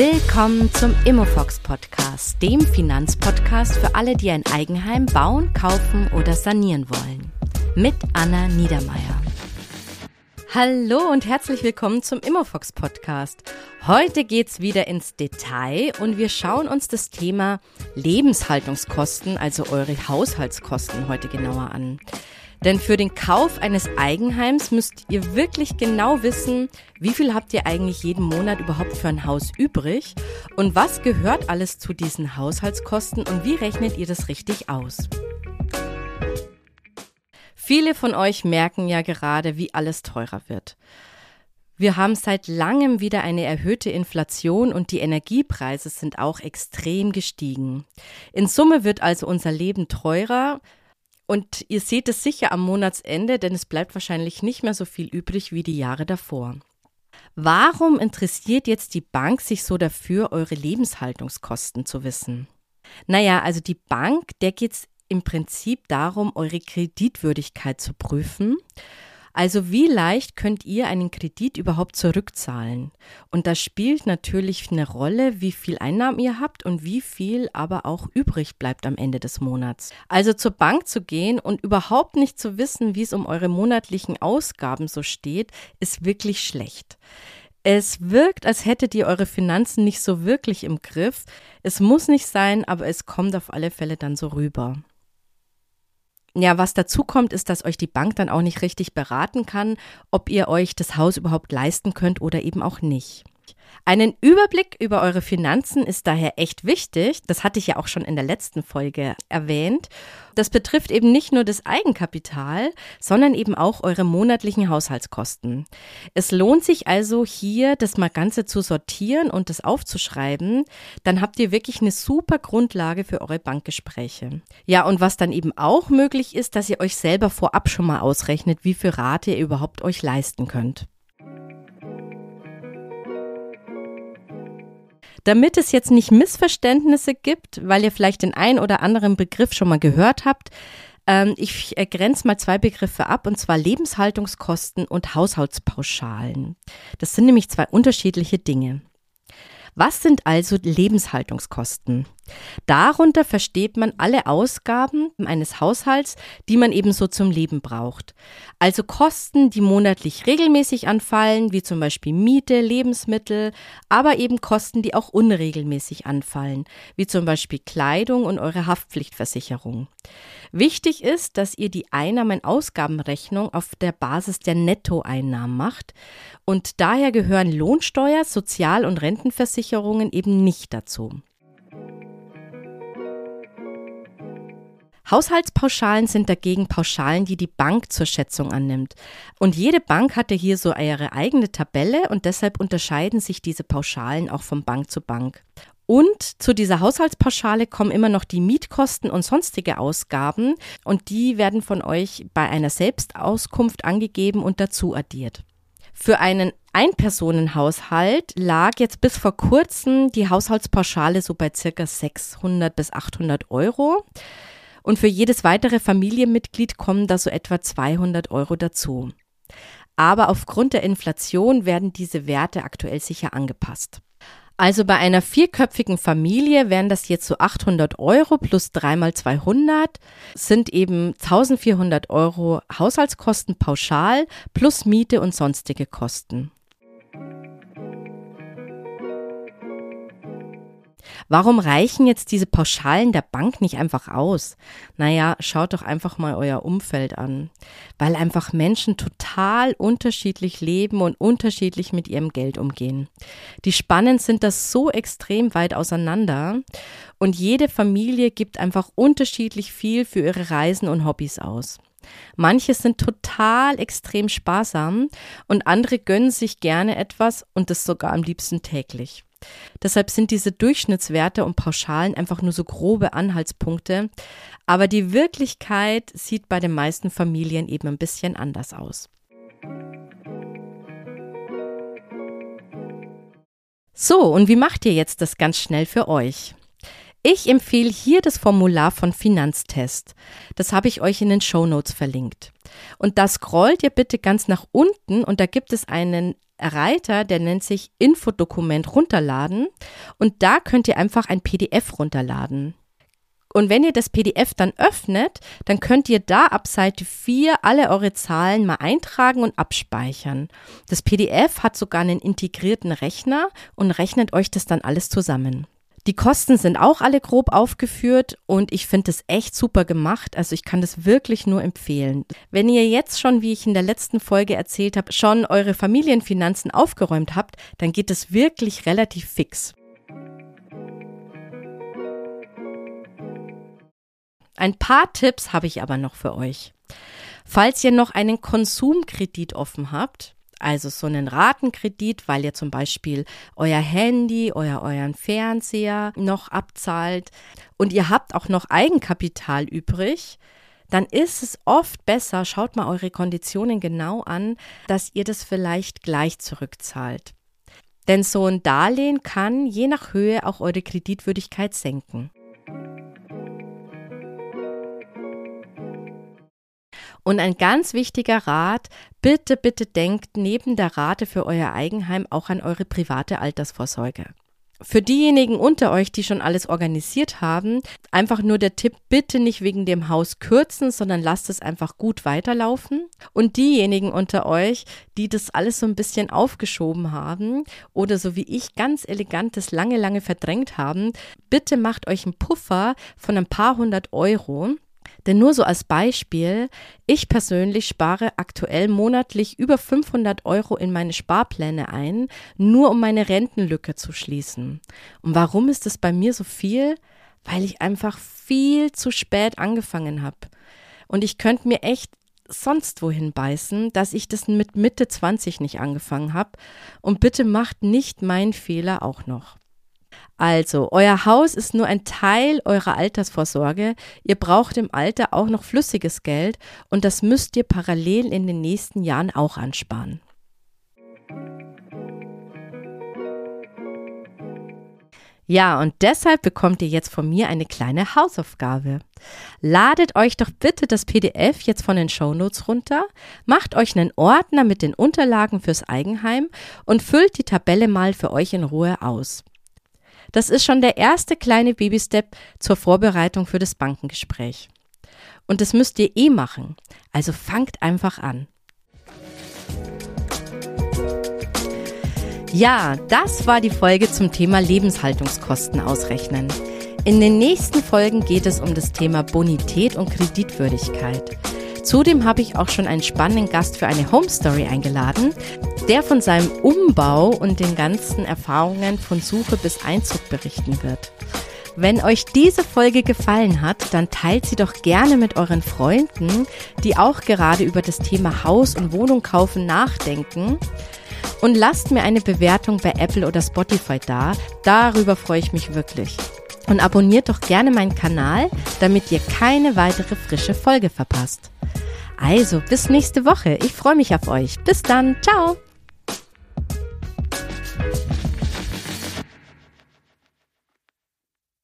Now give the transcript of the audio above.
Willkommen zum Immofox Podcast, dem Finanzpodcast für alle, die ein Eigenheim bauen, kaufen oder sanieren wollen. Mit Anna Niedermeier. Hallo und herzlich willkommen zum Immofox Podcast. Heute geht's wieder ins Detail und wir schauen uns das Thema Lebenshaltungskosten, also eure Haushaltskosten heute genauer an. Denn für den Kauf eines Eigenheims müsst ihr wirklich genau wissen, wie viel habt ihr eigentlich jeden Monat überhaupt für ein Haus übrig und was gehört alles zu diesen Haushaltskosten und wie rechnet ihr das richtig aus. Viele von euch merken ja gerade, wie alles teurer wird. Wir haben seit langem wieder eine erhöhte Inflation und die Energiepreise sind auch extrem gestiegen. In Summe wird also unser Leben teurer, und ihr seht es sicher am Monatsende, denn es bleibt wahrscheinlich nicht mehr so viel übrig wie die Jahre davor. Warum interessiert jetzt die Bank sich so dafür, eure Lebenshaltungskosten zu wissen? Naja, also die Bank, der geht es im Prinzip darum, eure Kreditwürdigkeit zu prüfen also wie leicht könnt ihr einen Kredit überhaupt zurückzahlen? Und das spielt natürlich eine Rolle, wie viel Einnahmen ihr habt und wie viel aber auch übrig bleibt am Ende des Monats. Also zur Bank zu gehen und überhaupt nicht zu wissen, wie es um eure monatlichen Ausgaben so steht, ist wirklich schlecht. Es wirkt, als hättet ihr eure Finanzen nicht so wirklich im Griff. Es muss nicht sein, aber es kommt auf alle Fälle dann so rüber. Ja, was dazu kommt, ist, dass euch die Bank dann auch nicht richtig beraten kann, ob ihr euch das Haus überhaupt leisten könnt oder eben auch nicht. Einen Überblick über eure Finanzen ist daher echt wichtig. Das hatte ich ja auch schon in der letzten Folge erwähnt. Das betrifft eben nicht nur das Eigenkapital, sondern eben auch eure monatlichen Haushaltskosten. Es lohnt sich also hier, das mal Ganze zu sortieren und das aufzuschreiben. Dann habt ihr wirklich eine super Grundlage für eure Bankgespräche. Ja, und was dann eben auch möglich ist, dass ihr euch selber vorab schon mal ausrechnet, wie viel Rate ihr überhaupt euch leisten könnt. Damit es jetzt nicht Missverständnisse gibt, weil ihr vielleicht den einen oder anderen Begriff schon mal gehört habt, ähm, ich grenze mal zwei Begriffe ab, und zwar Lebenshaltungskosten und Haushaltspauschalen. Das sind nämlich zwei unterschiedliche Dinge. Was sind also Lebenshaltungskosten? Darunter versteht man alle Ausgaben eines Haushalts, die man ebenso zum Leben braucht. Also Kosten, die monatlich regelmäßig anfallen, wie zum Beispiel Miete, Lebensmittel, aber eben Kosten, die auch unregelmäßig anfallen, wie zum Beispiel Kleidung und eure Haftpflichtversicherung. Wichtig ist, dass ihr die Einnahmen-Ausgabenrechnung auf der Basis der Nettoeinnahmen macht und daher gehören Lohnsteuer, Sozial- und Rentenversicherungen eben nicht dazu. Haushaltspauschalen sind dagegen Pauschalen, die die Bank zur Schätzung annimmt. Und jede Bank hatte hier so ihre eigene Tabelle und deshalb unterscheiden sich diese Pauschalen auch von Bank zu Bank. Und zu dieser Haushaltspauschale kommen immer noch die Mietkosten und sonstige Ausgaben und die werden von euch bei einer Selbstauskunft angegeben und dazu addiert. Für einen Einpersonenhaushalt lag jetzt bis vor kurzem die Haushaltspauschale so bei circa 600 bis 800 Euro. Und für jedes weitere Familienmitglied kommen da so etwa 200 Euro dazu. Aber aufgrund der Inflation werden diese Werte aktuell sicher angepasst. Also bei einer vierköpfigen Familie wären das jetzt so 800 Euro plus dreimal 200 sind eben 1400 Euro Haushaltskosten pauschal plus Miete und sonstige Kosten. Warum reichen jetzt diese Pauschalen der Bank nicht einfach aus? Naja, schaut doch einfach mal euer Umfeld an. Weil einfach Menschen total unterschiedlich leben und unterschiedlich mit ihrem Geld umgehen. Die Spannen sind das so extrem weit auseinander und jede Familie gibt einfach unterschiedlich viel für ihre Reisen und Hobbys aus. Manche sind total extrem sparsam und andere gönnen sich gerne etwas und das sogar am liebsten täglich. Deshalb sind diese Durchschnittswerte und Pauschalen einfach nur so grobe Anhaltspunkte, aber die Wirklichkeit sieht bei den meisten Familien eben ein bisschen anders aus. So, und wie macht ihr jetzt das ganz schnell für euch? Ich empfehle hier das Formular von Finanztest. Das habe ich euch in den Show Notes verlinkt. Und da scrollt ihr bitte ganz nach unten und da gibt es einen Reiter, der nennt sich Infodokument runterladen und da könnt ihr einfach ein PDF runterladen. Und wenn ihr das PDF dann öffnet, dann könnt ihr da ab Seite 4 alle eure Zahlen mal eintragen und abspeichern. Das PDF hat sogar einen integrierten Rechner und rechnet euch das dann alles zusammen. Die Kosten sind auch alle grob aufgeführt und ich finde es echt super gemacht. Also ich kann das wirklich nur empfehlen. Wenn ihr jetzt schon, wie ich in der letzten Folge erzählt habe, schon eure Familienfinanzen aufgeräumt habt, dann geht es wirklich relativ fix. Ein paar Tipps habe ich aber noch für euch. Falls ihr noch einen Konsumkredit offen habt, also so einen Ratenkredit, weil ihr zum Beispiel euer Handy, euer, euren Fernseher noch abzahlt und ihr habt auch noch Eigenkapital übrig, dann ist es oft besser, schaut mal eure Konditionen genau an, dass ihr das vielleicht gleich zurückzahlt. Denn so ein Darlehen kann je nach Höhe auch eure Kreditwürdigkeit senken. Und ein ganz wichtiger Rat, bitte, bitte denkt neben der Rate für euer Eigenheim auch an eure private Altersvorsorge. Für diejenigen unter euch, die schon alles organisiert haben, einfach nur der Tipp, bitte nicht wegen dem Haus kürzen, sondern lasst es einfach gut weiterlaufen. Und diejenigen unter euch, die das alles so ein bisschen aufgeschoben haben oder so wie ich ganz elegantes lange, lange verdrängt haben, bitte macht euch einen Puffer von ein paar hundert Euro denn nur so als Beispiel, ich persönlich spare aktuell monatlich über 500 Euro in meine Sparpläne ein, nur um meine Rentenlücke zu schließen. Und warum ist es bei mir so viel? Weil ich einfach viel zu spät angefangen habe. Und ich könnte mir echt sonst wohin beißen, dass ich das mit Mitte 20 nicht angefangen habe. Und bitte macht nicht meinen Fehler auch noch. Also, euer Haus ist nur ein Teil eurer Altersvorsorge. Ihr braucht im Alter auch noch flüssiges Geld und das müsst ihr parallel in den nächsten Jahren auch ansparen. Ja, und deshalb bekommt ihr jetzt von mir eine kleine Hausaufgabe. Ladet euch doch bitte das PDF jetzt von den Shownotes runter, macht euch einen Ordner mit den Unterlagen fürs Eigenheim und füllt die Tabelle mal für euch in Ruhe aus. Das ist schon der erste kleine Babystep zur Vorbereitung für das Bankengespräch. Und das müsst ihr eh machen. Also fangt einfach an. Ja, das war die Folge zum Thema Lebenshaltungskosten ausrechnen. In den nächsten Folgen geht es um das Thema Bonität und Kreditwürdigkeit. Zudem habe ich auch schon einen spannenden Gast für eine Home Story eingeladen, der von seinem Umbau und den ganzen Erfahrungen von Suche bis Einzug berichten wird. Wenn euch diese Folge gefallen hat, dann teilt sie doch gerne mit euren Freunden, die auch gerade über das Thema Haus und Wohnung kaufen nachdenken. Und lasst mir eine Bewertung bei Apple oder Spotify da. Darüber freue ich mich wirklich. Und abonniert doch gerne meinen Kanal, damit ihr keine weitere frische Folge verpasst. Also, bis nächste Woche. Ich freue mich auf euch. Bis dann. Ciao.